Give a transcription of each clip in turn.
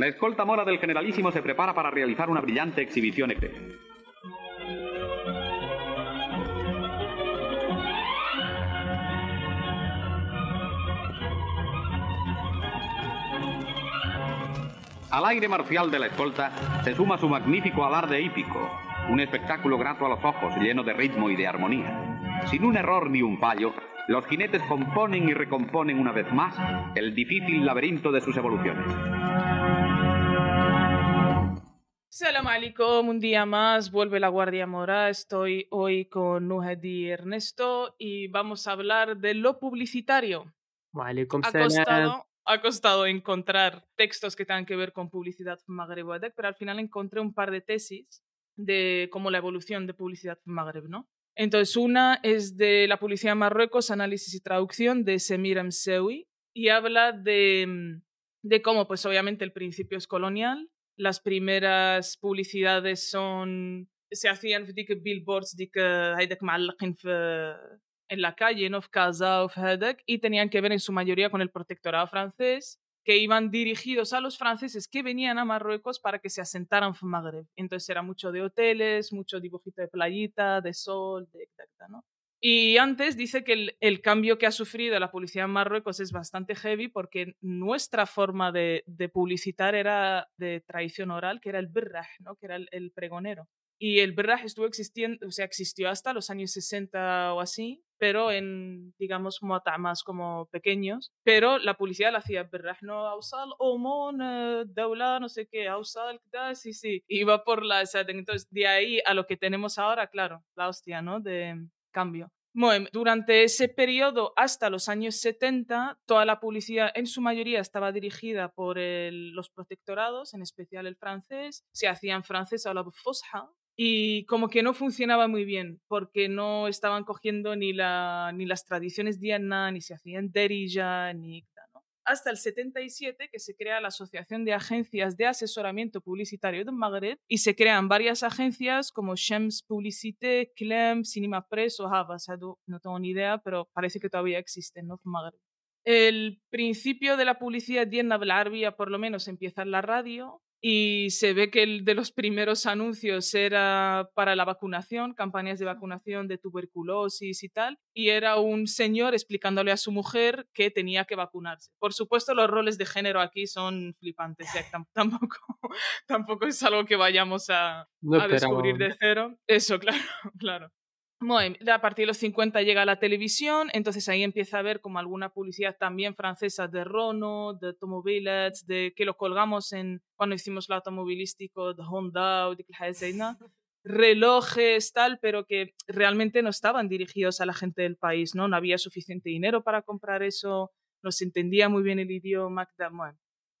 La escolta mora del generalísimo se prepara para realizar una brillante exhibición ecuestre. Al aire marcial de la escolta se suma su magnífico alarde hípico, un espectáculo grato a los ojos, lleno de ritmo y de armonía. Sin un error ni un fallo, los jinetes componen y recomponen una vez más el difícil laberinto de sus evoluciones. Salam alaikum, un día más, vuelve la Guardia Mora. Estoy hoy con Nuhedi Ernesto y vamos a hablar de lo publicitario. Ha costado, ha costado encontrar textos que tengan que ver con publicidad Adec, pero al final encontré un par de tesis de cómo la evolución de publicidad en Magreb, ¿no? Entonces, una es de la publicidad en Marruecos, análisis y traducción de Semir Msewi, y habla de, mm, de cómo, pues obviamente, el principio es colonial las primeras publicidades son se hacían billboards de que en la calle, ¿no? y tenían que ver en su mayoría con el protectorado francés, que iban dirigidos a los franceses que venían a Marruecos para que se asentaran en Magreb. Entonces era mucho de hoteles, mucho dibujito de playita, de sol, de ¿no? Y antes dice que el, el cambio que ha sufrido la publicidad en Marruecos es bastante heavy porque nuestra forma de, de publicitar era de tradición oral, que era el birrah, ¿no? que era el, el pregonero. Y el birrah estuvo existiendo, o sea, existió hasta los años 60 o así, pero en, digamos, más como pequeños. Pero la publicidad la hacía birrah, no, Ausal, Omon, eh, Daula, no sé qué, Ausal, ¿qué sí, sí. Iba por la, o sea, entonces de ahí a lo que tenemos ahora, claro, la hostia, ¿no? De cambio. Bueno, durante ese periodo, hasta los años 70, toda la publicidad en su mayoría estaba dirigida por el- los protectorados, en especial el francés. Se hacía en francés a la fosha. Y como que no funcionaba muy bien, porque no estaban cogiendo ni, la, ni las tradiciones diana, ni se hacían derija, ni... Hasta el 77, que se crea la Asociación de Agencias de Asesoramiento Publicitario de Magreb, y se crean varias agencias como Shems Publicité, Clem, Cinema Press o Havas. No tengo ni idea, pero parece que todavía existen, ¿no? Magreb. El principio de la publicidad diana Arabia, por lo menos, empieza en la radio y se ve que el de los primeros anuncios era para la vacunación, campañas de vacunación de tuberculosis y tal, y era un señor explicándole a su mujer que tenía que vacunarse. Por supuesto, los roles de género aquí son flipantes, ya que tam- tampoco, tampoco es algo que vayamos a, No a descubrir de cero. Eso, claro, claro. Bueno, a partir de los 50 llega la televisión, entonces ahí empieza a ver como alguna publicidad también francesa de Renault, de Automobilets, de que lo colgamos en cuando hicimos el automovilístico de Honda o de relojes, tal, pero que realmente no estaban dirigidos a la gente del país, ¿no? No había suficiente dinero para comprar eso, no se entendía muy bien el idioma.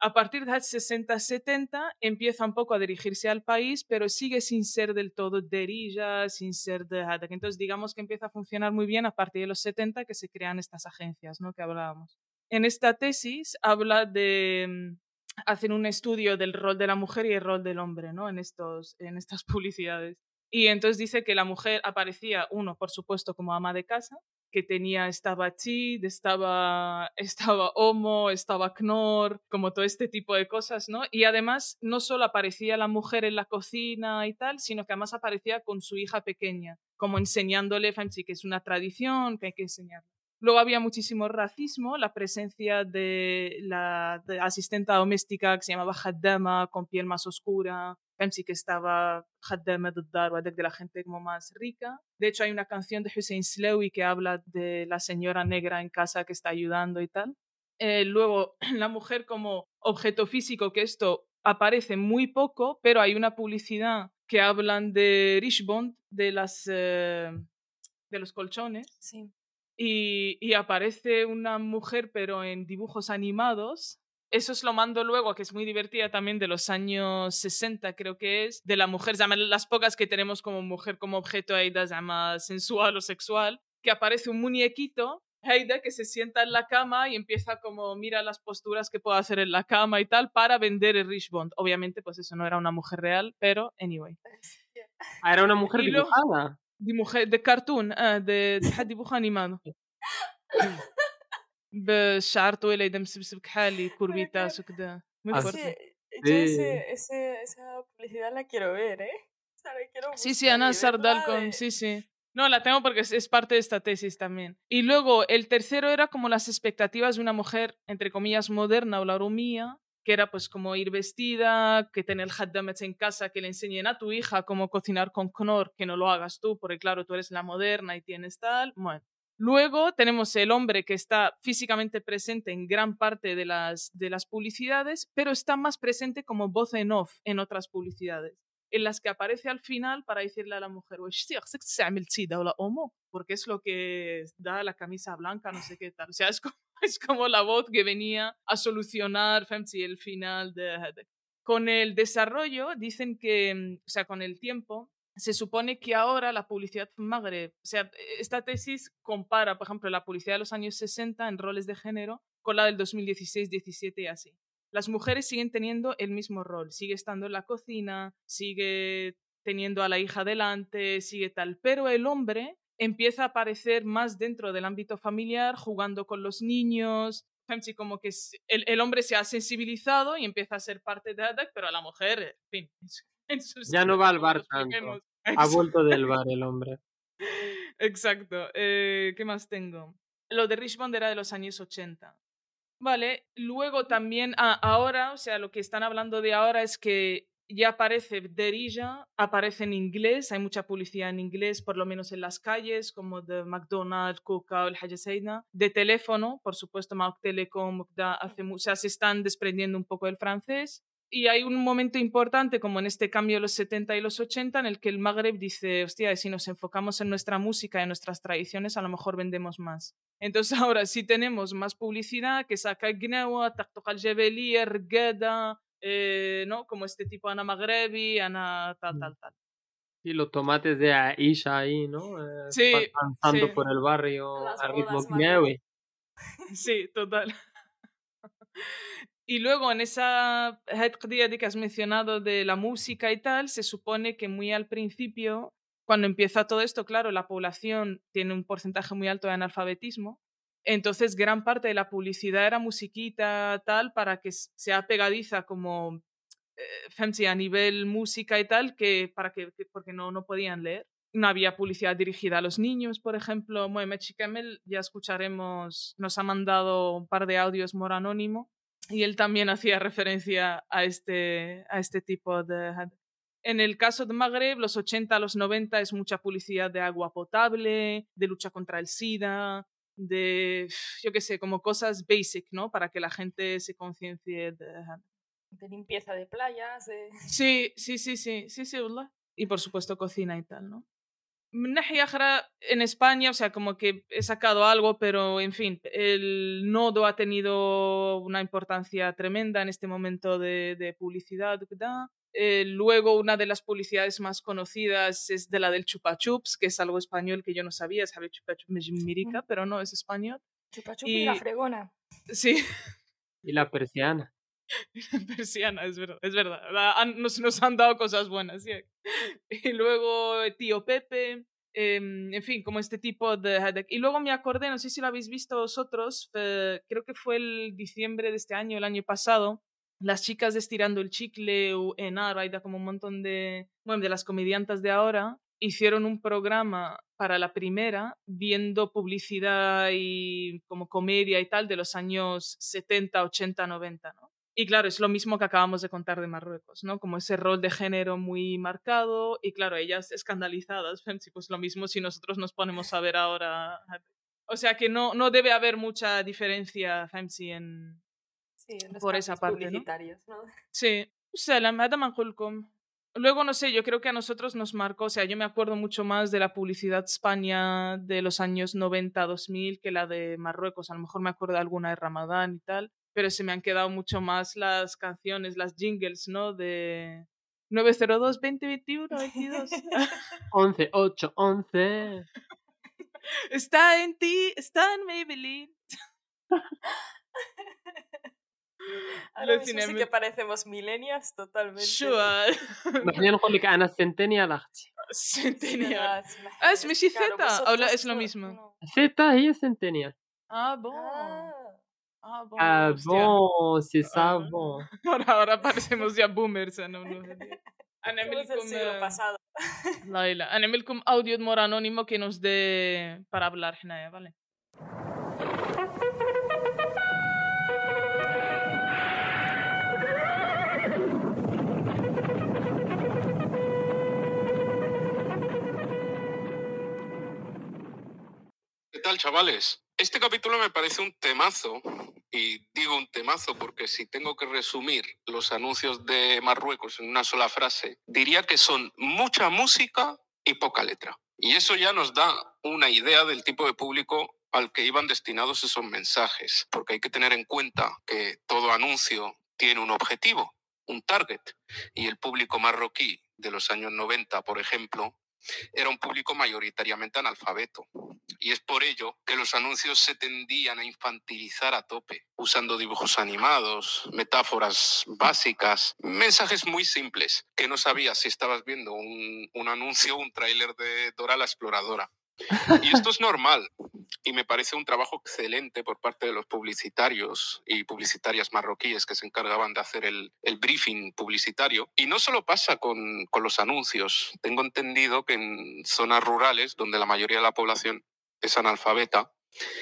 A partir de 60-70 empieza un poco a dirigirse al país, pero sigue sin ser del todo derilla, sin ser de. Entonces, digamos que empieza a funcionar muy bien a partir de los 70 que se crean estas agencias, ¿no? Que hablábamos. En esta tesis habla de mm, hacen un estudio del rol de la mujer y el rol del hombre, ¿no? En estos en estas publicidades. Y entonces dice que la mujer aparecía uno, por supuesto, como ama de casa, que tenía, estaba chid, estaba, estaba homo, estaba knorr, como todo este tipo de cosas, ¿no? Y además no solo aparecía la mujer en la cocina y tal, sino que además aparecía con su hija pequeña, como enseñándole, fancy, que es una tradición, que hay que enseñar. Luego había muchísimo racismo, la presencia de la de asistenta doméstica que se llamaba Haddama, con piel más oscura, Estaba Haddama del Dar, de la gente como más rica. De hecho, hay una canción de Hussein Slewi que habla de la señora negra en casa que está ayudando y tal. Eh, luego, la mujer como objeto físico, que esto aparece muy poco, pero hay una publicidad que hablan de Richbond, de, las, eh, de los colchones, Sí. y, y aparece una mujer, pero en dibujos animados. Eso os lo mando luego, que es muy divertida también de los años 60, creo que es, de la mujer, las pocas que tenemos como mujer como objeto Aida, llama sensual o sexual, que aparece un muñequito, Aida, que se sienta en la cama y empieza como mira las posturas que puede hacer en la cama y tal para vender el Rich Bond. Obviamente, pues eso no era una mujer real, pero anyway. Ah, era una mujer dibujada. De mujer, de cartoon, ah, de, de dibujo animado. بالشعر طويل يدا مسبسب كحالي كوربيتاس وكذا muy Ah, fuerte. Sí, Yo ese, ese, esa publicidad la quiero ver, ¿eh? O sea, la quiero Sí, sí, buscar y Ana verla Sardal con... de- Sí, sí. No, la tengo porque es, es parte de esta tesis también. Y luego, el tercero era como las expectativas de una mujer, entre comillas, moderna o la rumía, que era pues como ir vestida, que tener haddamet en casa, que le enseñen a tu hija cómo cocinar con Knorr, que no lo hagas tú, porque claro, tú eres la moderna y tienes tal. Bueno. Luego tenemos el hombre que está físicamente presente en gran parte de las, de las publicidades, pero está más presente como voz en off en otras publicidades, en las que aparece al final para decirle a la mujer, porque es lo que da la camisa blanca, no sé qué tal. O sea, es como, es como la voz que venía a solucionar el final de... Con el desarrollo, dicen que, mm, o sea, con el tiempo, se supone que ahora la publicidad Magreb, o sea, esta tesis compara, por ejemplo, la publicidad de los años 60 en roles de género con la del 2016, 17 y así. Las mujeres siguen teniendo el mismo rol, sigue estando en la cocina, sigue teniendo a la hija delante, sigue tal, pero el hombre empieza a aparecer más dentro del ámbito familiar, jugando con los niños, como que el hombre se ha sensibilizado y empieza a ser parte de ADAC, pero a la mujer, en fin, en sus Ya no va al bar tanto. Ha vuelto del bar el hombre. Exacto. Eh, ¿Qué más tengo? Lo de Richmond era de los años 80. Vale, luego también, ah, ahora, o sea, lo que están hablando de ahora es que ya aparece Derija, aparece en inglés, hay mucha publicidad en inglés, por lo menos en las calles, como de McDonald's, Coca o el Haja Seina. De teléfono, por supuesto, Mac Telecom, da- hace o sea, se están desprendiendo un poco del francés. Y hay un momento importante, como en este cambio de los 70 y los 80, en el que el Magreb dice, hostia, si nos enfocamos en nuestra música y en nuestras tradiciones, a lo mejor vendemos más. Entonces ahora sí tenemos más publicidad que saca Gnewa, Taktok al Jebeli, Rgeda, eh, ¿no? Como este tipo Ana Magrebi, Ana tal, tal, tal. Y los tomates de Aisha ahí, ¿no? Eh, Sí, danzando sí. por el barrio Las a ritmo bodas gnewi. Sí, total. Y luego en esa Hedqdía que has mencionado de la música y tal, se supone que muy al principio, cuando empieza todo esto, claro, la población tiene un porcentaje muy alto de analfabetismo. Entonces, gran parte de la publicidad era musiquita, tal, para que sea pegadiza como eh, a nivel música y tal, que para que, que- porque no, no podían leer. No había publicidad dirigida a los niños, por ejemplo. Mohamed Chikamel, ya escucharemos, nos ha mandado un par de audios Mora Anónimo y él también hacía referencia a este, a este tipo de... En el caso de Magreb, los 80 a los 90 es mucha publicidad de agua potable, de lucha contra el SIDA, de, yo qué sé, como cosas basic, ¿no? Para que la gente se conciencie de... de limpieza de playas. De... Sí, sí, sí, sí, sí, sí. Y por supuesto cocina y tal, ¿no? Una Nahia en España, o sea, como que he sacado algo, pero en fin, el nodo ha tenido una importancia tremenda en este momento de, publicidad. Eh, luego, una de las publicidades más conocidas es de la del Chupa Chups, que es algo español que yo no sabía, sabe Chupa Chups pero no es español. Chupa Chups y, y la fregona. Sí. Y la persiana. persiana, es verdad, es verdad. Nos, nos han dado cosas buenas. Y luego eh, Tío Pepe, em, en fin, como este tipo de... de- Y luego me acordé, no sé si lo habéis visto vosotros, eh, creo que fue el diciembre de este año, el año pasado, las chicas de Estirando el Chicle o en Araida, como un montón de, bueno, de las comediantas de ahora, hicieron un programa para la primera viendo publicidad y como comedia y tal de los años 70, 80, 90, ¿no? Y claro, es lo mismo que acabamos de contar de Marruecos, ¿no? Como ese rol de género muy marcado y claro, ellas escandalizadas, pues lo mismo si nosotros nos ponemos a ver ahora. O sea que no, no debe haber mucha diferencia, Femsi, en, sí, en por esa parte. ¿no? ¿no? Sí. Luego, no sé, yo creo que a nosotros nos marcó, o sea, yo me acuerdo mucho más de la publicidad España de los años 90-2000 que la de Marruecos. A lo mejor me acuerdo alguna de Ramadán y tal pero se me han quedado mucho más las canciones, las jingles, ¿no? De 902 2021 22. 11, 8, 11. está en ti, está en Maybelline. Ahora mismo sí Aluciname. que parecemos milenias totalmente. Sure. خلينا نقول لك انا سنتينيال اختي Centennial. Centennial. Ah, es Messi Z, o la- es lo mismo. ثيتا هي سنتينيال Ah, bon. Ah, bon. Ah, bon, c'est ça, ah, bon. Ahora, ahora parecemos ya boomers em, en unos Anemilicum, pasado. Laila, anemilicum audiot mor anónimo que nos dé para hablar, ¿vale? ¿Qué tal, chavales? Este capítulo me parece un temazo, y digo un temazo porque si tengo que resumir los anuncios de Marruecos en una sola frase, diría que son mucha música y poca letra. Y eso ya nos da una idea del tipo de público al que iban destinados esos mensajes, porque hay que tener en cuenta que todo anuncio tiene un objetivo, un target, y el público marroquí de los años 90, por ejemplo, era un público mayoritariamente analfabeto. Y es por ello que los anuncios se tendían a infantilizar a tope, usando dibujos animados, metáforas básicas, mensajes muy simples, que no sabías si estabas viendo un, un anuncio o un tráiler de Dora la Exploradora. Y esto es normal. Y me parece un trabajo excelente por parte de los publicitarios y publicitarias marroquíes que se encargaban de hacer el, el briefing publicitario. Y no solo pasa con, con los anuncios. Tengo entendido que en zonas rurales, donde la mayoría de la población es analfabeta,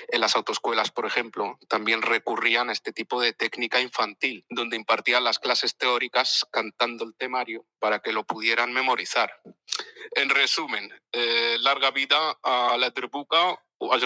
en las autoescuelas, por ejemplo, también recurrían a este tipo de técnica infantil, donde impartían las clases teóricas cantando el temario para que lo pudieran memorizar. En resumen, eh, larga vida a la tribuca o. A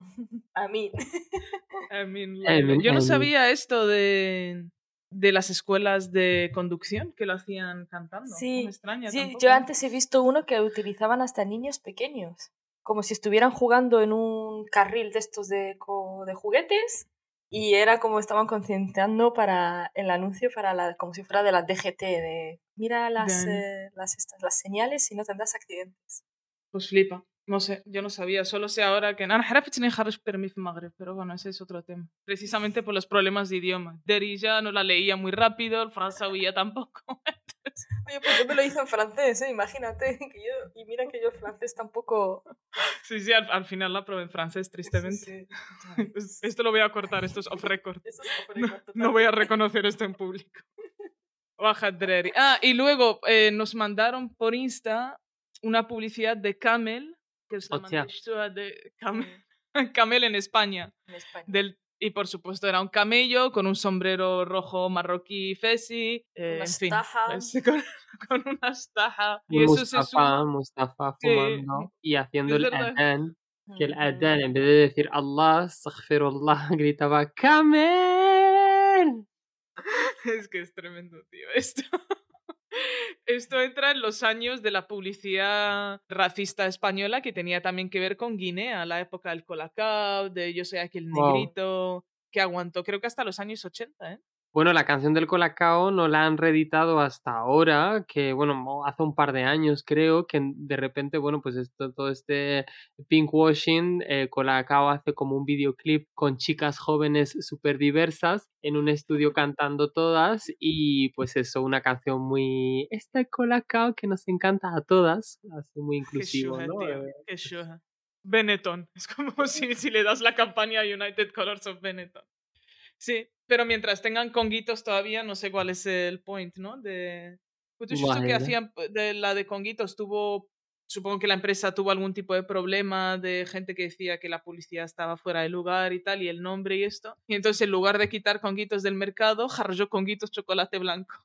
Amin, Laila. Yo no sabía esto de, de las escuelas de conducción que lo hacían cantando. No Sí, me extraña Sí, tampoco. yo antes he visto uno que utilizaban hasta niños pequeños, como si estuvieran jugando en un carril de estos de, co- de juguetes y era como estaban concienciando para el anuncio para la, como si fuera de la DGT, de mira las, eh, las, estas, las señales y no tendrás accidentes. Pues flipa. No sé, yo no sabía, solo sé ahora que أنا عرفت إني خرج permis في المغرب, pero bueno, ese es otro tema. Precisamente por los problemas de idioma. Derija no la leía muy rápido, el fransaouilla tampoco. Oye, pues yo me lo hice en francés, ¿eh? imagínate. Que yo, y mira que yo el francés tampoco... Sí, sí, al, al final la probé en francés, tristemente. Sí, sí. Es- Esto lo voy a cortar, esto es off record. Eso es off No, record, no voy a totalmente. reconocer esto en público. Baja Dreri. Ah, y luego eh, nos mandaron por Insta una publicidad de Camel, que es la de Camel, Camel en España. En España. Del, y por supuesto era un camello con un sombrero rojo marroquí fesi, eh, en fin, con, con una estaja. Y Y eso se Mustafa, suma. Mustafa Sí, fumando y haciendo el adán, que el adán en vez de decir Allah, astaghfirullah, gritaba ¡Camel! Es que es tremendo, tío. Esto, esto entra en los años de la publicidad racista española que tenía también que ver con Guinea, la época del Colacao, de Yo soy aquí el Wow. negrito, que aguantó creo que hasta los años 80, ¿eh? Bueno, la canción del Colacao no la han reeditado hasta ahora, que bueno, hace un par de años creo, que de repente, bueno, pues esto, todo este pinkwashing, eh, Colacao hace como un videoclip con chicas jóvenes súper diversas en un estudio cantando todas y pues eso, una canción muy, este Colacao que nos encanta a todas, así muy inclusivo, ¿no? tío, Eh, qué shuja. Benetton. Es como si, si le das la campaña a United Colors of Benetton. Sí, pero mientras tengan conguitos todavía, no sé cuál es el point, ¿no? De. Pues justo que Vale. hacían p- de la de conguitos tuvo. Supongo que la empresa tuvo algún tipo de problema de gente que decía que la publicidad estaba fuera de lugar y tal, y el nombre y esto. Y entonces, en lugar de quitar conguitos del mercado, jarró conguitos chocolate blanco.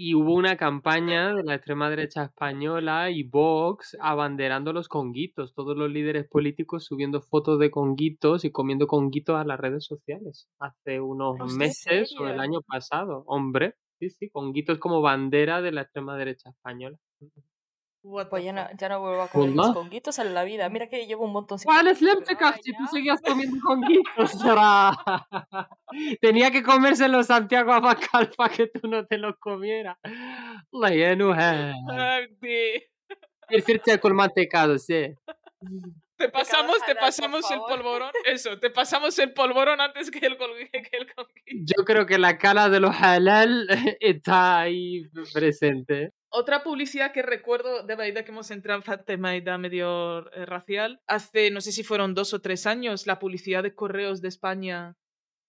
Y hubo una campaña de la extrema derecha española y Vox abanderando los conguitos, todos los líderes políticos subiendo fotos de conguitos y comiendo conguitos a las redes sociales hace unos ¿en meses o el año pasado. Hombre, sí, sí, conguitos como bandera de la extrema derecha española. Pues ya no, ya no, vuelvo a comer ¿Hola? mis honguitos en la vida. Mira que llevo un montón. ¿Cuál es si tú seguías comiendo honguitos? Tenía que comérselo Santiago Abacal para que tú no te lo comieras. La llenuja. Perfecto con mantecado, sí. Te pasamos, te pasamos el polvorón, eso, te pasamos el polvorón antes que el, que Yo creo que la cara de los halal está ahí presente. Otra publicidad que recuerdo de Baida que hemos entrado en tema medio eh, racial, hace no sé si fueron dos o tres años, la publicidad de correos de España,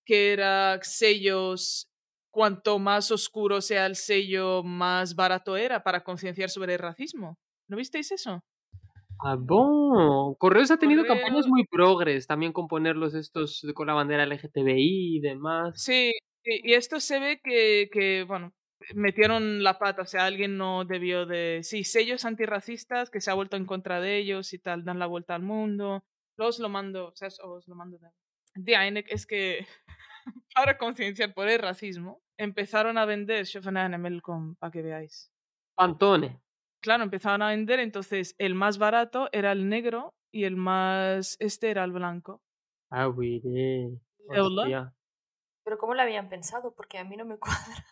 que era sellos, cuanto más oscuro sea el sello, más barato era para concienciar sobre el racismo. ¿No visteis eso? Ah, bon. Correos ha tenido campañas muy progres, también con ponerlos estos con la bandera LGTBI y demás. Sí, y y esto se ve que, que, bueno, metieron la pata, o sea, alguien no debió de... Sí, sellos antirracistas que se ha vuelto en contra de ellos y tal, dan la vuelta al mundo. Luego os lo mando, o sea, os lo mando de... Eine es que para concienciar por el racismo, empezaron a vender Schöfener Melcom, para que veáis. Pantone. Claro, empezaron a vender, entonces el más barato era el negro y el más este era el blanco. Ah, güey. Pero ¿cómo lo habían pensado? Porque a mí no me cuadra.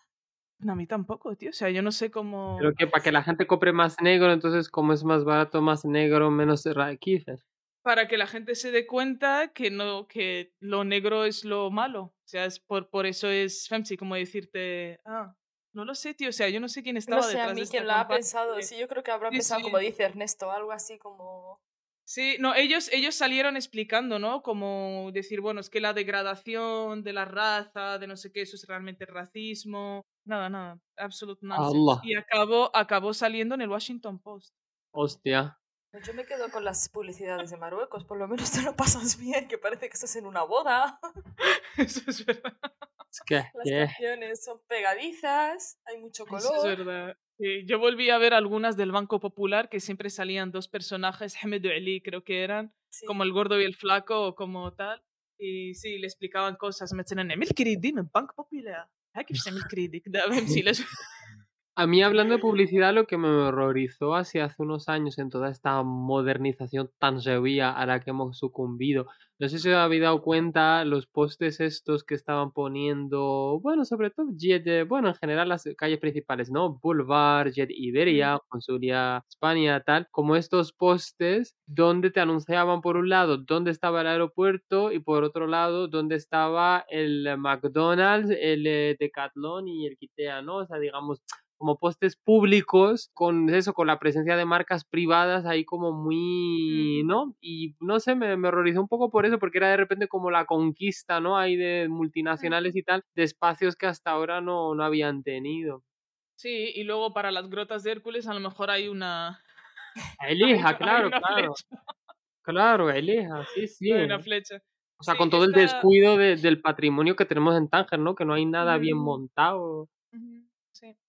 No, a mí tampoco, tío. O sea, yo no sé cómo. Pero que para que la gente compre más negro, entonces como es más barato, más negro, menos raquífer. Para que la gente se dé cuenta que no, que lo negro es lo malo. O sea, es por, por eso es Femsi, como decirte, ah, no lo sé, tío. O sea, yo no sé quién estaba No sé detrás a de mí esta quién lo ha campaña. pensado. Sí, yo creo que habrá Sí, pensado, sí. como dice Ernesto, algo así como... Sí, no, ellos, ellos salieron explicando, ¿no? Como decir, bueno, es que la degradación de la raza, de no sé qué, eso es realmente racismo. Nada, nada, absolute nonsense. Allah. Y acabó, acabó saliendo en el Washington Post. Hostia. Pues Yo me quedo con las publicidades de Marruecos, por lo menos te lo pasas bien, que parece que estás en una boda. Eso es verdad. Es que, Las que- canciones son pegadizas, hay mucho Eso es color. verdad. Sí, yo volví a ver algunas del Banco Popular que siempre salían dos personajes, Hamed Ali creo que eran, Sí. como el gordo y el flaco o como tal. Y sí, le explicaban cosas. مثلا اعمل كريدي من بنك بوبيلار هاي كيف تعمل كريدي كده فهمتي لازم a mí hablando de publicidad, lo que me horrorizó así hace unos años en toda esta modernización tan sevía a la que hemos sucumbido. No sé si os habéis dado cuenta los postes estos que estaban poniendo, bueno, sobre todo Jet, eh, bueno, en general las calles principales, ¿no? Boulevard, Jet Iberia, Consulia España, tal, como estos postes donde te anunciaban por un lado dónde estaba el aeropuerto y por otro lado dónde estaba el McDonald's, el eh, Decathlon y el Kitea, ¿no? O sea, digamos, como postes públicos con eso, con la presencia de marcas privadas ahí como muy, Mm. ¿no? Y no sé, me, me horrorizó un poco por eso, porque era de repente como la conquista, ¿no? Ahí de multinacionales y tal, de espacios que hasta ahora no, no habían tenido. Sí, y luego para las grotas de Hércules a lo mejor hay una... Elija, claro, claro. flecha, Claro, elija, sí, sí. hay una flecha. O sea, Sí, con todo el descuido de- del patrimonio que tenemos en Tánger, ¿no? Que no hay nada bien Mm. montado. Sí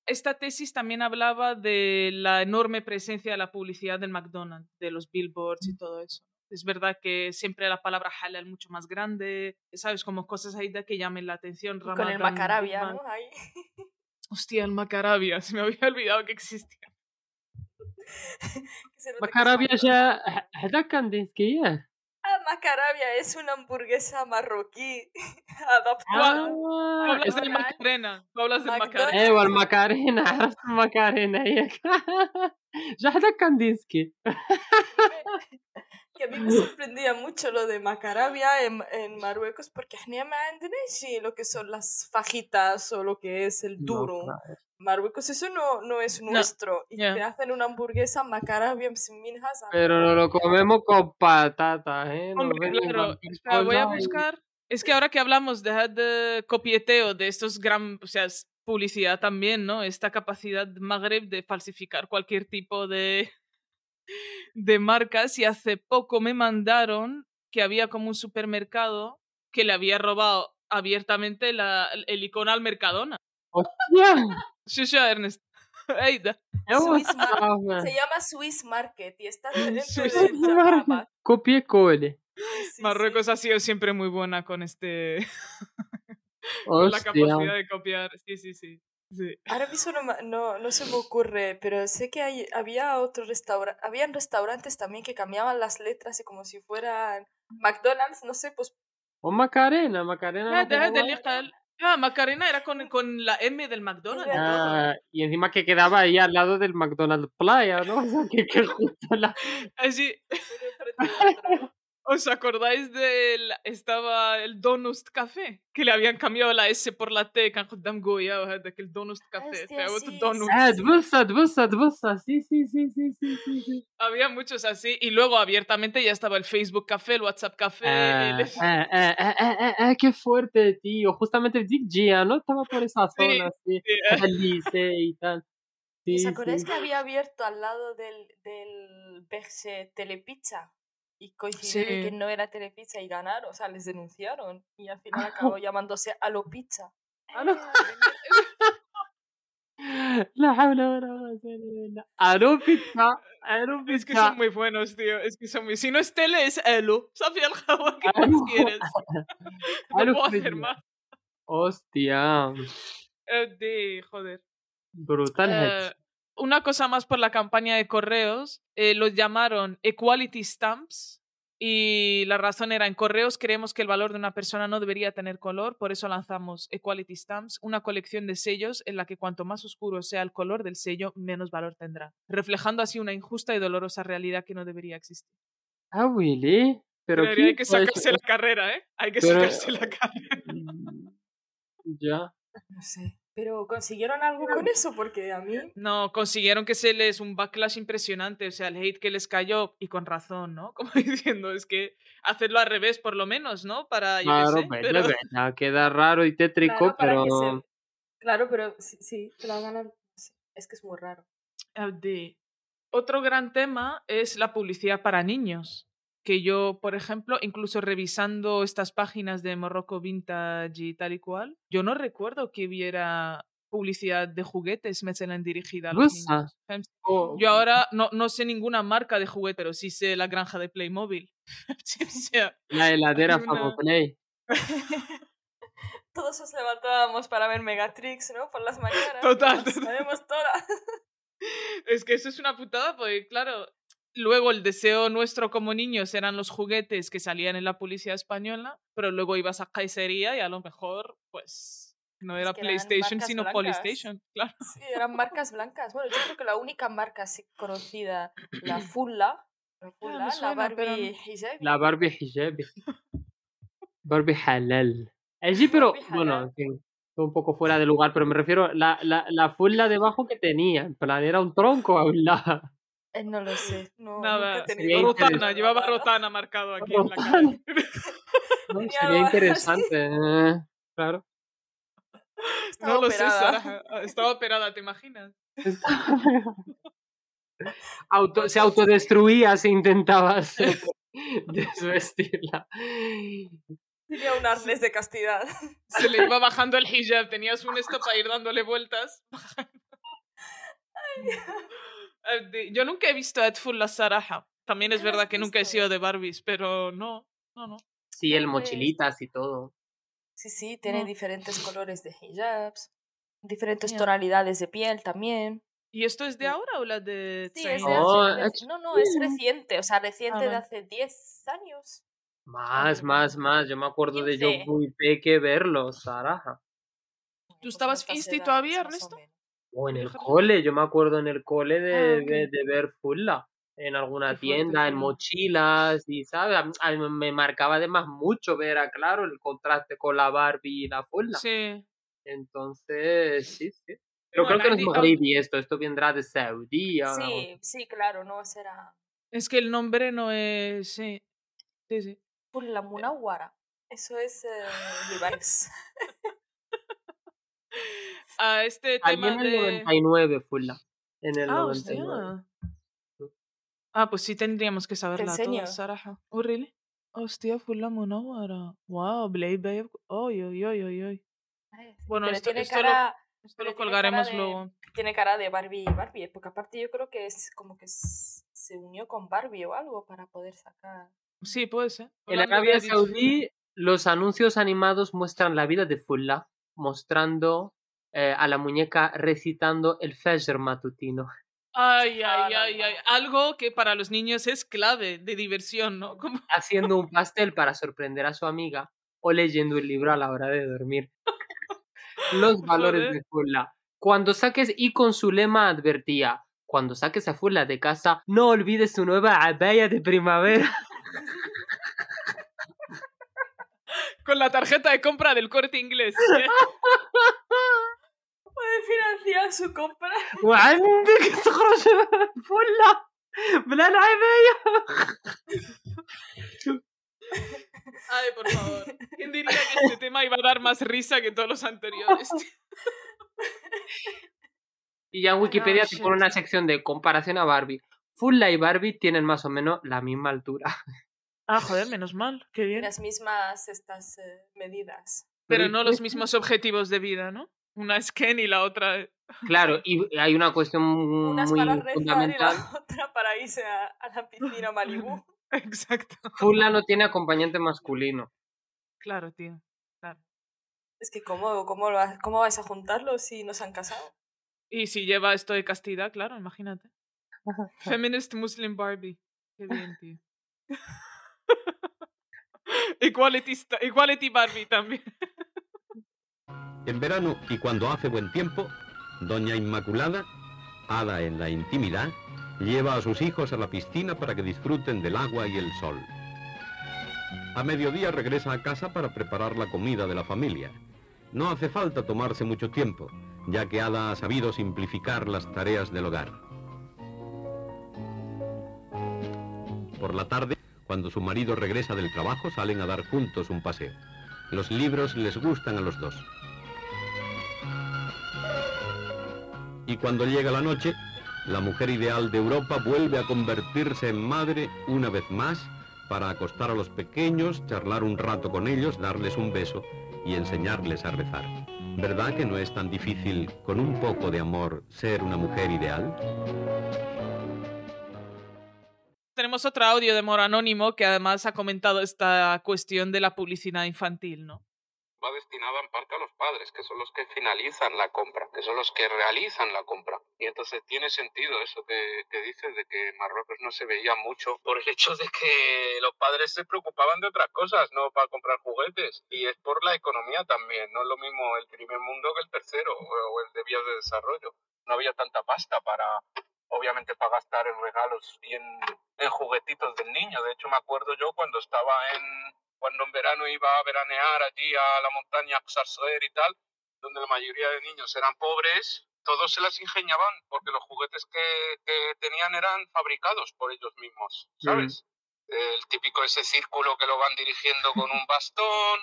esta tesis también hablaba de la enorme presencia de la publicidad del McDonald's, de los billboards y mm. todo eso. Es verdad que siempre la palabra halal mucho más grande, ¿sabes? Como cosas ahí de que llamen la atención. Con el macarabia, ¿no? Ahí. Hostia, el macarabia, se me había olvidado que existía. macarabia ya... ¿Hada Ah, macarabia es una hamburguesa marroquí adaptada. Tú Ah, hablas es- del Real. Macarena, tú hablas del McDonald's. Macarena. ايوه المكارينا عرفت المكارينا هي جا هذا mí me sorprendía mucho lo de Macarabia en, en Marruecos porque sí lo que son las fajitas o lo que es el duro. No, claro. Marruecos eso no, no es nuestro. No. Y yeah. te hacen una hamburguesa Macarabia sin minjas. Ah, Pero no lo comemos con patatas, ¿eh? Hombre, claro. Con... voy a buscar. Es que ahora que hablamos, de, de copieteo de estos gran, o sea, publicidad también, ¿no? Esta capacidad Magreb de falsificar cualquier tipo de de marcas. Y hace poco me mandaron que había como un supermercado que le había robado abiertamente la, el icono al Mercadona. ¡Hostia! Shusha, Ernest. Swiss Se llama Swiss Market y está dentro de. Copie cole. Sí, sí, Marruecos sí. ha sido siempre muy buena con este. con la capacidad de copiar. Sí, sí, sí. Ahora mismo no, no, no, se me ocurre, pero sé que hay, había otros restaurantes, habían restaurantes también que cambiaban las letras y como si fueran McDonald's, no sé, pues... O Macarena, Macarena. No, Ah, ah Macarena era con, con, la M del McDonald's. Ah, y encima que quedaba ahí al lado del McDonald's Playa, ¿no? Así. uno enfrente del otro. ¿Os acordáis del. Estaba el Donust Café? Que le habían cambiado la S por la T, كان قدام جويا وهذاك الدونست كافé. Hostia, فهو sí, Donust. Ah, تبص تبص تبص sí, sí, sí, sí, sí, sí, sí. Había muchos así. Y luego abiertamente ya estaba el Facebook Café, el WhatsApp Café. Ah, el- ah, ah, ah, ah, ah, ah, qué fuerte, tío. Justamente Dick Gia, ¿no? Estaba por esa Sí, zona, sí. sí, El liceo y tal. ¿Y os Sí, acordáis sí. que había abierto al lado del, del Berge Telepizza? y coincidió sí. que no era Telepizza y ganaron, o sea, les denunciaron y al final acabó llamándose Alo Pizza. Alo. Pizza, Alo Pizza. Es que son muy buenos, tío. Es que son muy. Si no es tele, es Alo. ¿Sabes el jabón que más quieres? no puedo hacer más. Hostia. Eh, de, joder. Brutal. Eh, una cosa más por la campaña de correos, eh, los llamaron Equality Stamps y la razón era en correos creemos que el valor de una persona no debería tener color, por eso lanzamos Equality Stamps, una colección de sellos en la que cuanto más oscuro sea el color del sello, menos valor tendrá, reflejando así una injusta y dolorosa realidad que no debería existir. Ah, Willy. Pero Pero ¿qué hay que sacarse la carrera, ¿eh? Hay que Pero- sacarse la carrera. Mm, Ya. No sé. Pero consiguieron algo con eso, porque a mí. No, consiguieron que se les un backlash impresionante, o sea, el hate que les cayó, y con razón, ¿no? Como diciendo, es que hacerlo al revés por lo menos, ¿no? Para, yo Claro, sé, pero- queda raro y tétrico, Claro, para pero... se- Claro, pero sí, sí, te la ganan. Es que es muy raro. Ah, de- Otro gran tema es la publicidad para niños, que yo, por ejemplo, incluso revisando estas páginas de Morocco Vintage y tal y cual, yo no recuerdo que viera publicidad de juguetes me serán dirigida a los niños. Oh. Yo ahora no, no, sé ninguna marca de juguete, pero sí sé la granja de Playmobil. la heladera una... Todos nos levantábamos para ver Megatrix, ¿no? Por las mañanas. Total. Nos total. Sabemos todas. es que eso es una putada, porque claro, luego el deseo nuestro como niños eran los juguetes que salían en la publicidad española, pero luego ibas a Kaisería y a lo mejor, pues, no era que PlayStation, sino blancas. Polystation, claro. Sí, eran marcas blancas. Bueno, yo creo que la única marca así conocida, la Fulla, la, Fulla, la suena, pero Barbie no- Hijabi. La Barbie hijabi. Barbie halal. Allí, pero, Barbie bueno, halal. en fin, fue un poco fuera de lugar, pero me refiero la, la, la fulla debajo que tenía. En plan, era un tronco a un lado. Eh, no lo sé. No, Nada, nunca he sería tenido Rotana, llevaba. Rotana marcado aquí en la cara. ¿no? Sería interesante. eh, claro. Estaba No lo sé, operada. Sara. Estaba operada, ¿te imaginas? Auto, se autodestruía si intentabas desvestirla. Tenía un arnés de castidad. Se le iba bajando el hijab, tenías un esto para ir dándole vueltas. De- Yo nunca he visto Edful la Saraja. También es ¿No lo has verdad que nunca he sido de Barbies, pero no, no, no. Sí, el Pues- mochilitas y todo. Sí, sí, tiene No. diferentes colores de hijabs, diferentes tonalidades de piel también. ¿Y esto es de ahora o la de Sí, es de hace- Oh, de- no, no, es reciente, o sea, reciente de hace 10 años. Más, más, más. Yo me acuerdo de yo 15. muy peque verlo, Saraja. ¿Tú estabas nuestras insti todavía, Ernesto? O en el cole, yo me acuerdo en el cole de, Ah, ok. de, de ver Fulla. En alguna Qué fuerte, tienda, en mochilas, y ¿sabes? A mí- me marcaba además mucho ver, a, claro, el contraste con la Barbie y la Fulla. Sí. Entonces, sí, sí. Pero Bueno, creo que no es Andy, maghribí esto, esto vendrá de Saudí. o- Sí, sí, claro, no será Es que el nombre no es. Sí. Sí, sí. Fulla Munawara. Eso es eh, Levi's. A este Ahí tema en el de. 99, Fulla. En el Ah, 99. hostia. Ah, pues sí tendríamos que saberla todas, Saraja. Oh, really? Hostia, fue la monawara. Wow, Blade Babe. Oy, oy, oy, oy, oy. Bueno, pero esto, tiene esto lo, cara, esto pero lo colgaremos de- luego. tiene cara de Barbie Barbie, porque aparte yo creo que es como que se unió con Barbie o algo para poder sacar. Sí, puede ser. En Arabia Saudí, los anuncios animados muestran la vida de Fulla, mostrando eh, a la muñeca recitando el Fajr matutino. Ay, Ah, ay, ay, ay. Algo que para los niños es clave de diversión, ¿no? Como... haciendo un pastel para sorprender a su amiga o leyendo un libro a la hora de dormir. Los valores Joder. de Fulla. Cuando saques y con su lema advertía, cuando saques a Fulla de casa, no olvides su nueva abaya de primavera. Con la tarjeta de compra del corte inglés. Puede financiar su compra. وعندك تخرج فله بلا العباية Ay, por favor. ¿Quién diría que este tema iba a dar más risa que todos los anteriores? Y ya en Wikipedia te shit. pone una sección de comparación a Barbie. Fulla y Barbie tienen más o menos la misma altura. Ah, joder, menos mal. Qué bien. Las mismas estas eh, medidas. Pero no los mismos objetivos de vida, ¿no? Una es Ken y la otra... eh, Claro, y hay una cuestión Una es muy para rezar y fundamental. la otra para irse a, a la piscina Malibu. Exacto. Fulla no tiene acompañante masculino. Claro, tío. Claro. Es que ¿cómo, cómo, lo ¿cómo vais a juntarlos si no se han casado? Y si lleva esto de castidad, claro, imagínate. Feminist Muslim Barbie. Qué bien, tío. Equality, Equality Barbie también. En verano y cuando hace buen tiempo, Doña Inmaculada, hada en la intimidad, lleva a sus hijos a la piscina para que disfruten del agua y el sol. A mediodía regresa a casa para preparar la comida de la familia. No hace falta tomarse mucho tiempo, ya que Ada ha sabido simplificar las tareas del hogar. Por la tarde, cuando su marido regresa del trabajo, salen a dar juntos un paseo. Los libros les gustan a los dos. Y cuando llega la noche, la mujer ideal de Europa vuelve a convertirse en madre una vez más para acostar a los pequeños, charlar un rato con ellos, darles un beso y enseñarles a rezar. ¿Verdad que no es tan difícil, con un poco de amor, ser una mujer ideal? Tenemos otro audio de Moro Anónimo que además ha comentado esta cuestión de la publicidad infantil, ¿no? va destinada en parte a los padres, que son los que finalizan la compra, que son los que realizan la compra. Y entonces tiene sentido eso que, que dices de que Marruecos no se veía mucho por el hecho de que los padres se preocupaban de otras cosas, no para comprar juguetes. Y es por la economía también, no es lo mismo el primer mundo que el tercero o el de vías de desarrollo. No había tanta pasta para, obviamente, para gastar en regalos y en, en juguetitos del niño. De hecho, me acuerdo yo cuando estaba en, cuando en verano iba a veranear allí a la montaña Xarsoer y tal, donde la mayoría de niños eran pobres, todos se las ingeniaban porque los juguetes que, que tenían eran fabricados por ellos mismos, ¿sabes? El típico ese círculo que lo van dirigiendo con un bastón,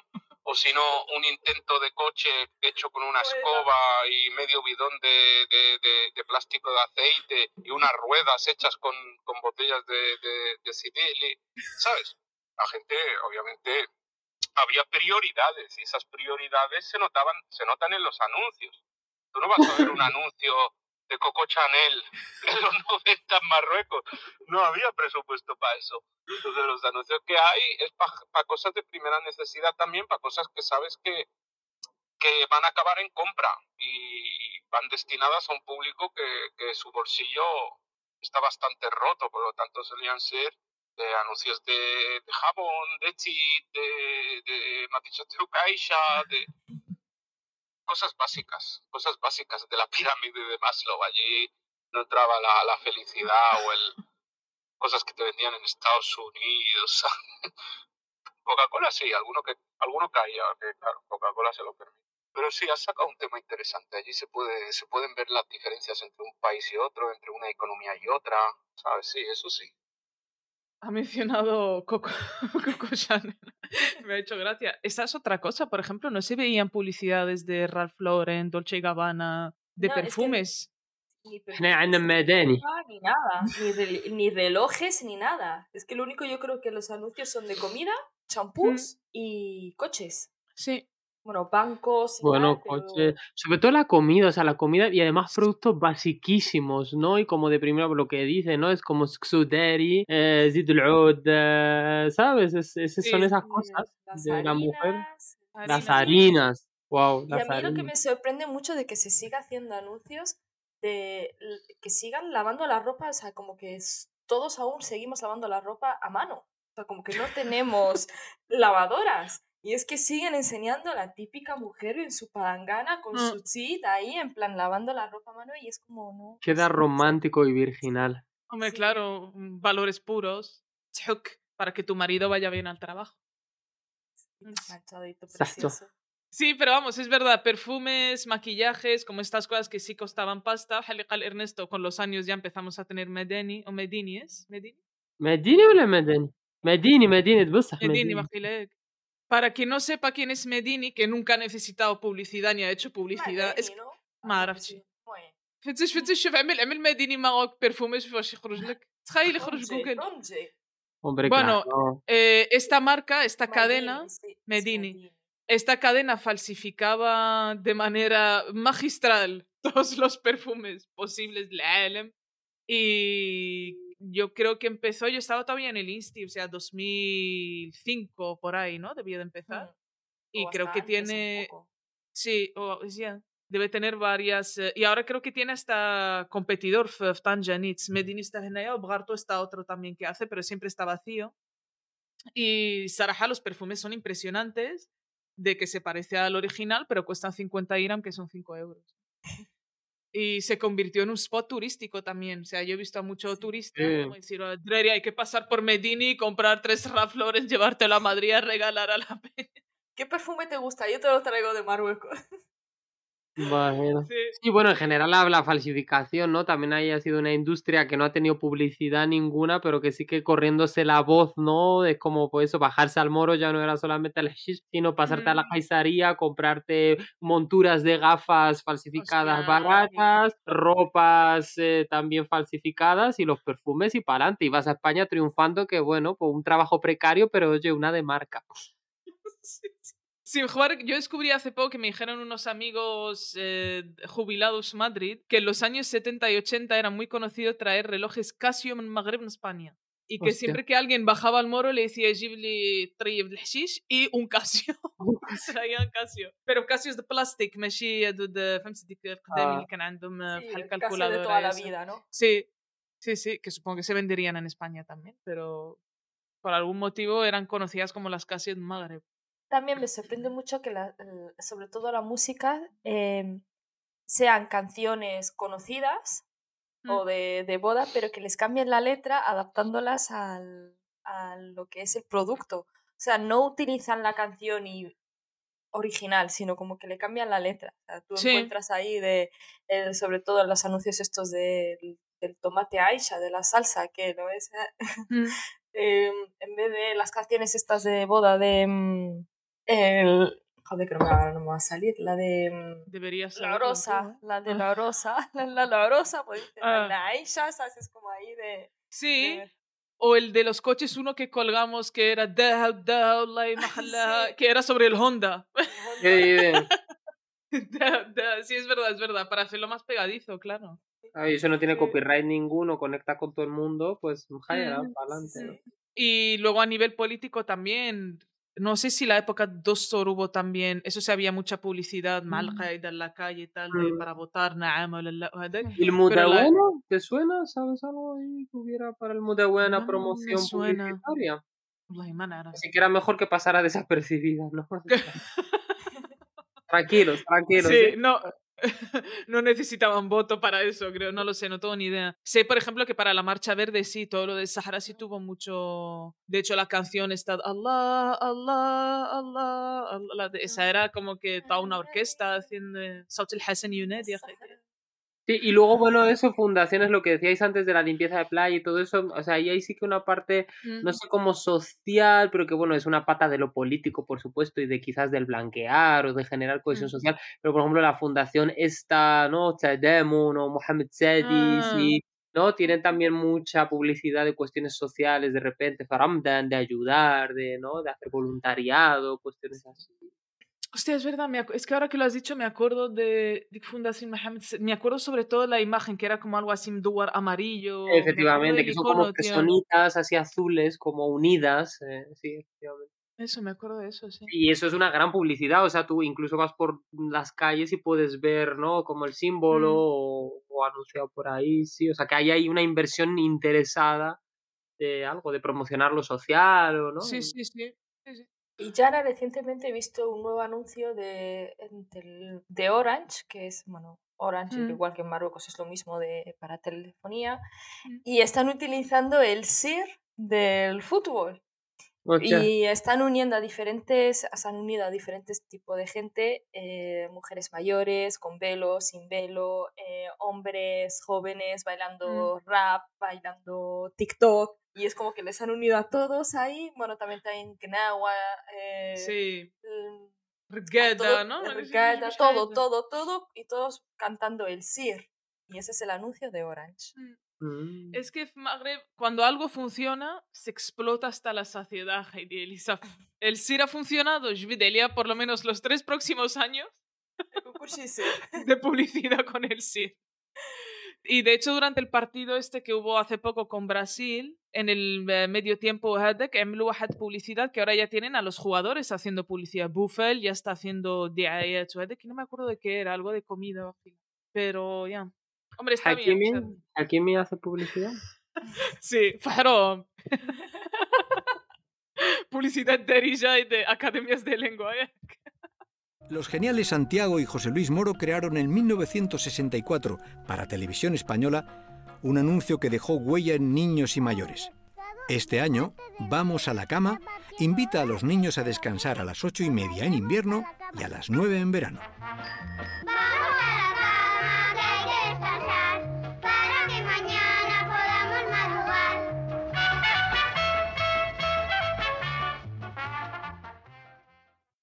o si no, un intento de coche hecho con una escoba y medio bidón de, de- de- de plástico de aceite y unas ruedas hechas con, con botellas de, de, Sidili, ¿sabes? La gente, obviamente, había prioridades y esas prioridades se notaban, se notan en los anuncios. Tú no vas a ver un anuncio de Coco Chanel en los 90 en Marruecos. No había presupuesto para eso. Entonces los anuncios que hay es para cosas de primera necesidad también, para cosas que sabes que, que van a acabar en compra y van destinadas a un público que, que su bolsillo está bastante roto, por lo tanto solían ser de anuncios de, de jabón, de cheat, de, de Caixa, de cosas básicas, cosas básicas de la pirámide de Maslow. Allí no entraba la, la felicidad o el cosas que te vendían en Estados Unidos. Coca-Cola sí, alguno que alguno caía, que claro, Coca-Cola se lo permite. Pero sí, has sacado un tema interesante. Allí se puede se pueden ver las diferencias entre un país y otro, entre una economía y otra, ¿sabes? Sí, eso sí ha mencionado Coco, Coco Chanel. Me ha hecho gracia. Esa es otra cosa. Por ejemplo, no se veían publicidades de Ralph Lauren, Dolce Gabbana, de perfumes. Ni, perfumes ni nada, ni, relojes, ni nada. Es que lo único yo creo que los anuncios son de comida, mm. champús y coches. Sí, bueno, bancos. Bueno, tal, pero- coche. Sobre todo la comida, o sea, la comida y además productos basiquísimos, ¿no? Y como de primero lo que dice, ¿no? Es como Xuderi, eh, Zid el Oud, eh, ¿sabes? Es- es- son esas cosas las de la mujer. harinas, Las harinas. Wow, Y a las mí lo que me sorprende mucho de que se siga haciendo anuncios de que sigan lavando la ropa, o sea, como que todos aún seguimos lavando la ropa a mano. O sea, como que no tenemos lavadoras. Y es que siguen enseñando a la típica mujer en su palangana con Mm. su chit ahí, en plan lavando la ropa a mano, y es como, no. Queda sí, romántico y virginal. hombre, Sí. claro, mm, valores puros. Tchuk, para que tu marido vaya bien al trabajo. Manchadito, Exacto. precioso. Sí, pero vamos, es verdad, perfumes, maquillajes, como estas cosas que sí costaban pasta. Jaliqal Ernesto, con los años ya empezamos a tener Medeni, o Medini, ¿es? Medini. مديني ولا مدني؟ مديني مديني بصح Medini, مديني Bajilek. Para quien no sepa quién es Medini, que nunca ha necesitado publicidad ni ha hecho publicidad, es Madeni, ¿no? ما عرفتش. Bueno, فتش فتش شوف اعمل اعمل مديني ماروك برفومي شوف واش يخرج لك تخيل يخرج ¿dónde? جوجل ¿dónde? Hombre, Bueno, claro. Eh, esta marca, esta Madini, cadena, sí, es Medini. Madini. esta cadena falsificaba de manera magistral todos los perfumes posibles del Alem y yo creo que empezó, yo estaba todavía en el Insti, o sea, 2005 por ahí, ¿no? Debió de empezar. Mm. Y O creo que tiene, sí, o ya, debe tener varias, eh, y ahora creo que tiene hasta competidor, في Tanjanits, Medini está genial, Bgarto está otro también que hace, pero siempre está vacío. Y Saraja, los perfumes son impresionantes, de que se parece al original, pero cuestan 50 dirham, que son 5 euros. Y se convirtió en un spot turístico también. O sea, yo he visto a mucho turista Sí. como decir, "Oh, Dreri, hay que pasar por Medini, comprar tres Lauren, llevártelo a Madrid a regalar a la peña". ¿Qué perfume te gusta? Yo te lo traigo de Marruecos. Bueno. Sí. Sí, bueno, en general la, la falsificación, ¿no? También ahí ha sido una industria que no ha tenido publicidad ninguna, pero que sí que corriéndose la voz, ¿no? De como, pues eso, bajarse al moro ya no era solamente el hashish, sino pasarte a la caizaría, comprarte monturas de gafas falsificadas Hostia, baratas, ropas eh, también falsificadas y los perfumes y para adelante. Y vas a España triunfando que, bueno, pues un trabajo precario, pero oye, una de marca. Sí, sí. Sin jugar, yo descubrí hace poco que me dijeron unos amigos eh, jubilados en Madrid que en los años 70 y 80 era muy conocido traer relojes Casio en Magreb en España. Y que Hostia. siempre que alguien bajaba al moro le decía Ghibli Trayeb el hashish y un Casio. Traían Casio. Pero Casio es de plástico, ماشي de فهمت ديك القدام Ah. اللي كان عندهم Sí, بحال el Casio de calculadora toda la esa. vida, ¿no? Sí, sí, sí, que supongo que se venderían en España también, pero por algún motivo eran conocidas como las Casio en Magreb. También me sorprende mucho que, la- sobre todo la música, eh, sean canciones conocidas o Mm. de, de boda, pero que les cambien la letra adaptándolas al, a lo que es el producto. O sea, no utilizan la canción y original, sino como que le cambian la letra. O sea, tú Sí. encuentras ahí de, el- sobre todo en los anuncios estos del, del tomate Aisha, de la salsa, que no es... Mm. eh, en vez de las canciones estas de boda de... mm, el, joder, que no me, va, no me va a salir. La de... mm, Deberías la saberlo tú, rosa, ¿eh? la de la rosa, la, la, la rosa, pues Ah. la Aisha, ¿sabes? Es como ahí de... Sí, de- o el de los coches, uno que colgamos que era Dahab, Dahab, la imahala, Sí. que era sobre el Honda. Dahab, Dahab, Sí, es verdad, es verdad, para hacerlo más pegadizo, claro. Ay, eso no tiene copyright ninguno, conecta con todo el mundo, pues jaya, Mm, para adelante. ¿no? sí. Y luego a nivel político también, no sé si la época Dostor hubo también, eso se había mucha publicidad, mal Qaeda en la calle y tal, de Mm. para votar, la- o hadak. ¿Y el? ¿Te suena? ¿Sabes algo ahí que hubiera para el Mudawana No, promoción publicitaria? Na'raf. Así que era mejor que pasara desapercibida, ¿no? tranquilos, tranquilos. Sí, ¿eh? no, no necesitaban voto para eso, creo, no lo sé, no tengo ni idea. Sé, por ejemplo, que para la Marcha Verde sí, todo lo de Sahara sí tuvo mucho... De hecho, la canción está Allah, Allah, Allah, Allah, esa era como que toda una orquesta haciendo... Saut el Hassan je- Sí, y luego, bueno, eso, fundaciones, lo que decíais antes de la limpieza de playa y todo eso, o sea, ahí hay sí que una parte, no sé cómo social, pero que bueno, es una pata de lo político, por supuesto, y de quizás del blanquear o de generar cohesión Mm. social, pero por ejemplo la fundación esta, ¿no? Tademon o Mohamed Sedis Ah. y, ¿no? Tienen también mucha publicidad de cuestiones sociales, de repente, Faramdan, de ayudar, de, ¿no? De hacer voluntariado, cuestiones así. Hostia, es verdad, es que ahora que lo has dicho me acuerdo de, de Fundación Mohammed, Se- me acuerdo sobre todo la imagen que era como algo así, duar amarillo. Efectivamente, que son como personitas así azules, como unidas, eh, sí, efectivamente. Eso, me acuerdo de eso, sí. Y eso es una gran publicidad, o sea, tú incluso vas por las calles y puedes ver, ¿no? Como el símbolo Mm. o, o anunciado por ahí, sí, o sea, que ahí hay una inversión interesada de algo, de promocionar lo social o, ¿no? Sí, sí, sí. sí, sí. Y ya ahora recientemente he visto un nuevo anuncio de, de Orange, que es, bueno, Orange, Mm. igual que en Marruecos es lo mismo de, para telefonía, Mm. y están utilizando el SIR del fútbol. Hostia. Y están uniendo a diferentes, se han unido a diferentes tipos de gente, eh, mujeres mayores, con velo, sin velo, eh, hombres jóvenes bailando rap, bailando TikTok, y es como que les han unido a todos ahí. Bueno, también está en Gnawa, eh, Sí. mm, Regueda, todo, ¿no? Regueda, todo, todo, todo, y todos cantando el Sir. Y ese es el anuncio de Orange. Mm. Mm. Es que Magreb, cuando algo funciona, se explota hasta la saciedad, Heidi Elisa. El SIR ha funcionado, Jvidelia, por lo menos los tres próximos años pues de publicidad con el SIR. Y de hecho, durante el partido este que hubo hace poco con Brasil, en el eh, medio tiempo, publicidad, que ahora ya tienen a los jugadores haciendo publicidad. Buffel ya está haciendo que no me acuerdo de qué era, algo de comida, pero ya. Hombre, está bien. Hakimi, o sea, Hakimi hace publicidad. Sí, Fahrom. Publicidad de y de academias de lengua. ¿eh? Los geniales Santiago y José Luis Moro crearon en 1964, para Televisión Española, un anuncio que dejó huella en niños y mayores. Este año, Vamos a la cama invita a los niños a descansar a las ocho y media en invierno y a las 9 en verano. Vamos a la que.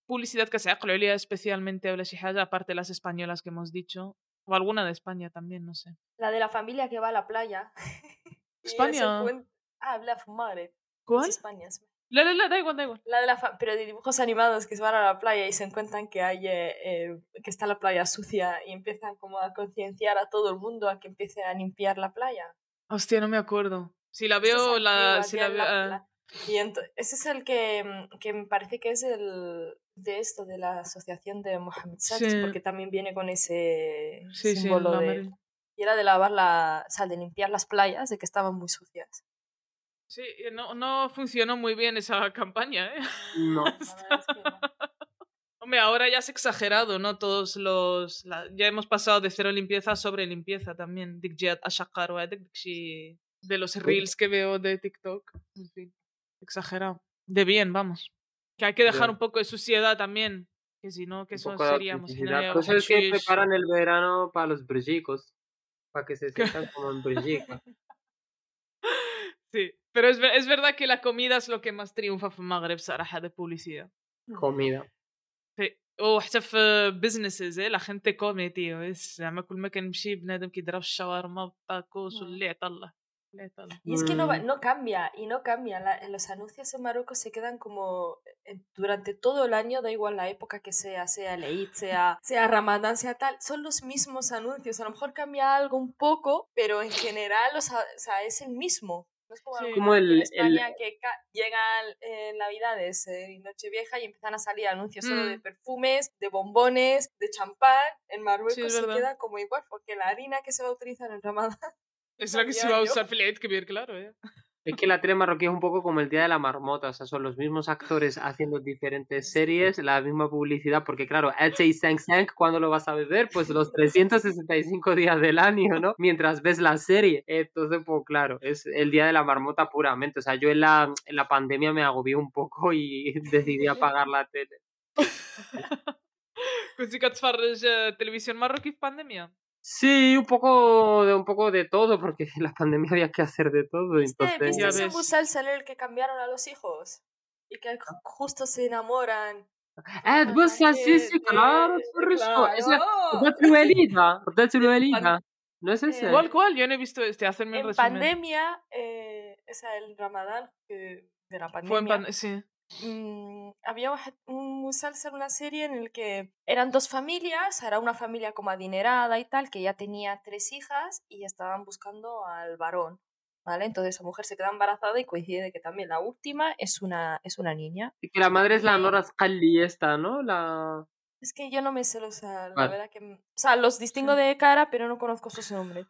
Publicidad que se ha especialmente especialmente Aulas y Haya, aparte las españolas que hemos dicho, o alguna de España también, no sé. La de la familia que va a la playa. España. Ah, la ¿Cuál? España. La, la, la, da igual, da igual. La de la fa- pero de dibujos animados que se van a la playa y se encuentran que hay eh, eh, que está la playa sucia y empiezan como a concienciar a todo el mundo a que empiece a limpiar la playa. Hostia, no me acuerdo. Si la Esa es veo, la, si la veo, la- ah, y ese es el que, mm, que me parece que es el de esto, de la asociación de Mohamed Sánchez, Sí. porque también viene con ese Sí, sí, símbolo la de... Y era de lavar la, o sea, de limpiar las playas, de que estaban muy sucias. Sí, eh, no, no funcionó muy bien esa campaña, ¿eh? No. Hombre, ahora ya es exagerado, ¿no? Todos los. Ya hemos pasado de cero limpieza a sobre limpieza también. De los reels que veo de TikTok. En fin, exagerado. De bien, vamos. Que hay que dejar un poco de suciedad también. Que si no, que eso seríamos. Pues es que preparan el verano para los brillicos. Para que se sientan como en. Sí. pero es, ver- es verdad que la comida es lo que más triunfa en Magreb, صراحة, de publicidad. Comida. Sí. وحتى في businesses eh, la gente come tío es زعما كل ما كنمشي بنادم كيضرب الشاورما والطاكوس Mm. واللي عطله اللي عطله Y es que no, va- Mm. no cambia, y no cambia. La- los anuncios en Marruecos se quedan como eh, durante todo el año, da igual la época que sea, sea el Eid, sea, sea Ramadán, sea tal, son los mismos anuncios. A lo mejor cambia algo un poco, pero en general o sea, o sea, es el mismo. Es como, sí, como el, en España el... que llegan eh, Navidades, eh, Nochevieja y empiezan a salir anuncios solo de mm. perfumes, de bombones, de champán. En Marruecos se queda como igual porque la harina que se va a utilizar en Ramadán. Es la que se va a usar filet que bien claro, ¿eh? Es que la 3 marroquí es un poco como el Día de la Marmota, o sea, son los mismos actores haciendo diferentes series, la misma publicidad, porque claro, H.I. Sang Sang, ¿cuándo lo vas a beber? Pues los 365 días del año, ¿no? Mientras ves la serie. Entonces, pues claro, es el Día de la Marmota puramente. O sea, yo en la, en la pandemia me agobié un poco y decidí apagar la tele. Pues Consigo que farres eh, televisión marroquí pandemia? Sí, un poco de un poco de todo, porque en la pandemia había que hacer de todo. ¿Viste, entonces... ¿viste ese Busal salió el que cambiaron a los hijos? Y que ah. justo se enamoran. Ah, Busal, sí, sí, claro, claro. Es la Rodateluelida, Rodateluelida. ¿No es ese? ¿Cuál, cuál? Yo no he visto este, hacerme el resumen. En pandemia, eh, o sea, el ramadán que de la pandemia. Fue en pandemia, sí mm, había un musalsal, una serie en el que eran dos familias, era una familia como adinerada y tal, que ya tenía tres hijas y estaban buscando al varón, ¿vale? Entonces esa mujer se queda embarazada y coincide de que también la última es una, es una niña. Y que la madre es la Nora Scully esta, ¿no? La... Es que yo no me sé los, o sea, la Vale. verdad que, o sea, los distingo de cara, pero no conozco sus nombres.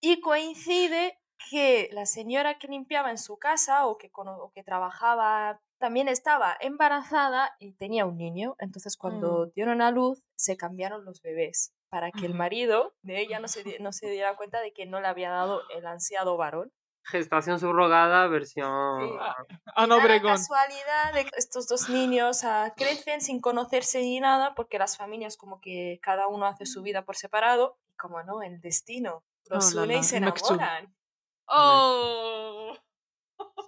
Y coincide que la señora que limpiaba en su casa o que, o que trabajaba también estaba embarazada y tenía un niño. Entonces, cuando dieron a luz, se cambiaron los bebés para que el marido de ella no se, no se diera cuenta de que no le había dado el ansiado varón. Gestación subrogada, versión. Sí. Ana Da la casualidad de que estos dos niños ah, crecen sin conocerse ni nada porque las familias como que cada uno hace su vida por separado y como no, el destino los Oh, la, une la, y se enamoran. Oh.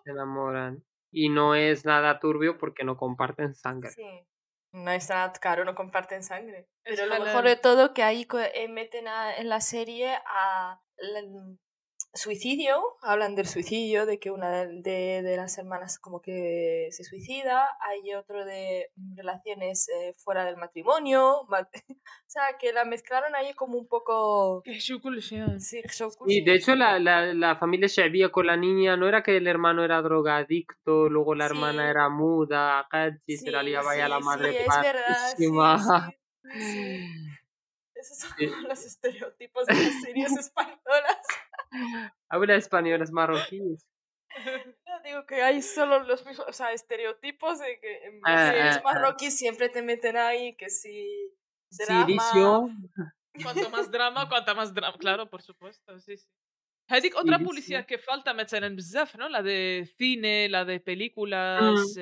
Se enamoran. Y no es nada turbio porque no comparten sangre. Sí. No es nada caro, no comparten sangre. Es Pero lo mejor de todo que ahí eh, meten a- en la serie a la- suicidio, hablan del suicidio, de que una de, de- de las hermanas como que se suicida, hay otro de relaciones eh, fuera del matrimonio, ma- o sea, que la mezclaron ahí como un poco... Sí. Sí, Y de hecho la, la, la familia Shabia con la niña no era que el hermano era drogadicto, luego la hermana Sí. era muda, y se la Sí, liaba ya la sí, madre sí, es verdad, Esos son Sí. como los estereotipos de las series españolas. Habla español, es marroquí. No, digo que hay solo los mismos, o sea, estereotipos de que en Ah, series ah, ah. marroquíes siempre te meten ahí que si drama. Silicio. Cuanto más drama, cuanta más drama. Claro, por supuesto, sí, sí. هذيك otra Silicio. publicidad que falta مثلا بزاف, ¿no? La de cine, la de películas.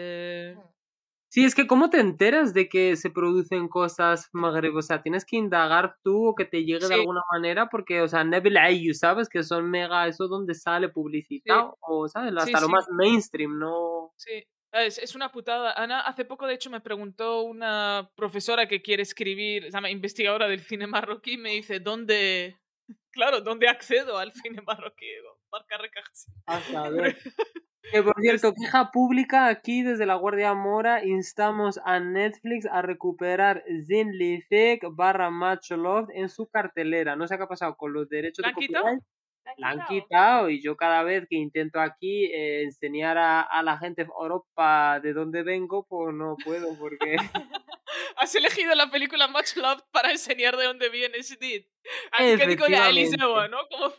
Sí, es que ¿cómo te enteras de que se producen cosas magreb? O sea, tienes que indagar tú o que te llegue de Sí. alguna manera porque, o sea, Nebel Ayu, ¿sabes? Que son mega, eso donde sale publicitado o, ¿sabes? Sí, Hasta lo sí. más mainstream, ¿no? Sí, es, es una putada. Ana, hace poco, de hecho, me preguntó una profesora que quiere escribir, o sea, investigadora del cine marroquí, me dice, ¿dónde, claro, dónde accedo al cine marroquí? Digo, Que por cierto, queja pública aquí desde la Guardia Mora instamos a Netflix a recuperar Zin Lifek barra Macho Love en su cartelera. No sé qué ha pasado con los derechos ¿La de copyright. ¿La han La han quitado? y yo cada vez que intento aquí eh, enseñar a, a la gente de Europa de dónde vengo, pues no puedo porque... Has elegido la película Much Love para enseñar de dónde vienes, Did. Aquí que digo ya Efectivamente. Eliseo, ¿no? Como...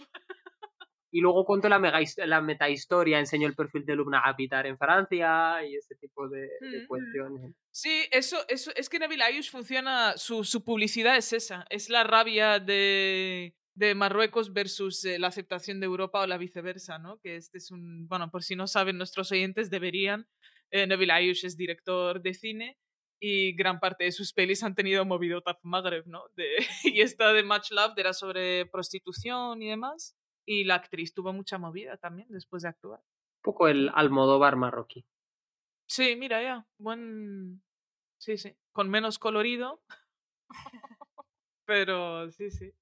Y luego cuento la, mega, la metahistoria, enseño el perfil de Lubna Apitar en Francia y ese tipo de, de Mm. cuestiones. Sí, eso, eso, es que Nabil Ayush funciona, su, su publicidad es esa, es la rabia de, de Marruecos versus eh, la aceptación de Europa o la viceversa, ¿no? Que este es un, bueno, por si no saben nuestros oyentes, deberían, eh, Nabil Ayush es director de cine y gran parte de sus pelis han tenido movido Taf Maghreb, ¿no? De, y esta de Much Love era sobre prostitución y demás, y la actriz tuvo mucha movida también después de actuar. Un poco el Almodóvar marroquí. Sí, mira ya, buen... Sí, sí, con menos colorido. Pero sí, sí.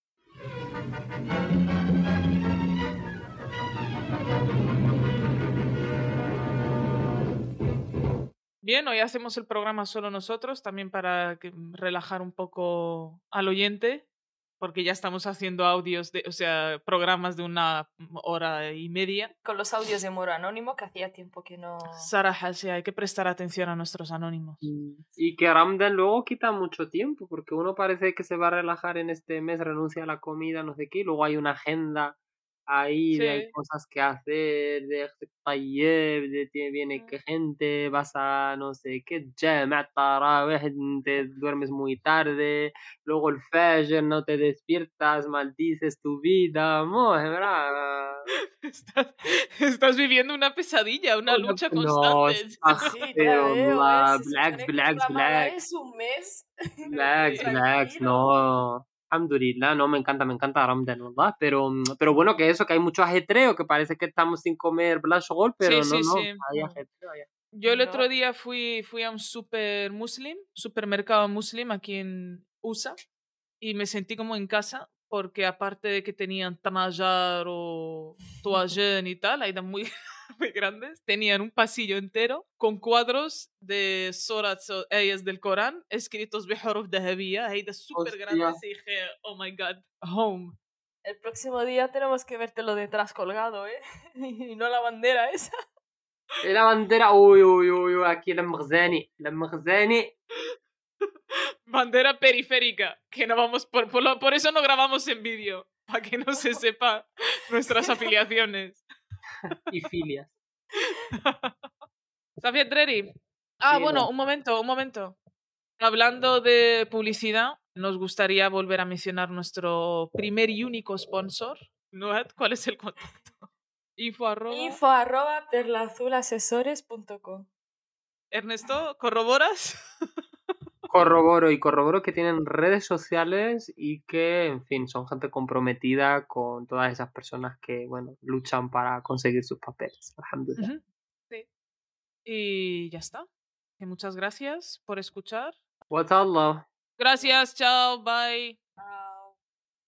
Bien, hoy hacemos el programa solo nosotros, también para que- relajar un poco al oyente, porque ya estamos haciendo audios, de, o sea, programas de una hora y media. Con los audios de Moro Anónimo, que hacía tiempo que no... Saraja, sí, hay que prestar atención a nuestros anónimos. Y que Ramdan luego quita mucho tiempo, porque uno parece que se va a relajar en este mes, renuncia a la comida, no sé qué, y luego hay una agenda ahí de hay Sí. cosas que hacer, de taller, de viene que gente, vas a no sé qué, te duermes muy tarde, luego el fajr, no te despiertas, maldices tu vida. Estás, estás viviendo una pesadilla, una lucha no, constante. Sí, veo, ¿eh? Se Black, Black, Black. es un mes. Blacks, Blacks, Tranquilo. no. Alhamdulillah, no, me encanta, me encanta Ramadan, ¿verdad? Pero, mm, pero bueno, que eso, que hay mucho ajetreo, que parece que estamos sin comer Blashgol, pero Sí, no, sí, no, sí. hay ajetreo. hay Yo el No. otro día fui, fui a un super muslim, supermercado muslim aquí en USA y me sentí como en casa porque aparte de que tenían Tanajar o Toajen y tal, ahí eran muy, muy grandes, tenían un pasillo entero con cuadros de surats o ayas del Corán escritos بحروف ذهبية, ahí de súper Hostia. grandes y dije, oh my god, home. El próximo día tenemos que vértelo detrás colgado, ¿eh? Y no la bandera esa. Y la bandera, uy, uy, uy, uy, aquí la Mghzani, la Mghzani, Bandera periférica, que no vamos, por, por, lo- por eso no grabamos en vídeo, para que no se sepa nuestras afiliaciones. y filias. Safia. Ah, Sí, bueno, no. un momento, un momento. Hablando de publicidad, nos gustaría volver a mencionar nuestro primer y único sponsor. Noed, ¿cuál es el contacto? Info arroba. Info arroba perlazulasesores.com. Ernesto, ¿corroboras? Corroboro y corroboro que tienen redes sociales y que, en fin, son gente comprometida con todas esas personas que, bueno, luchan para conseguir sus papeles. Alhamdulillah. Sí. Y ya está. Muchas gracias por escuchar. What Allah. Gracias, chao, bye.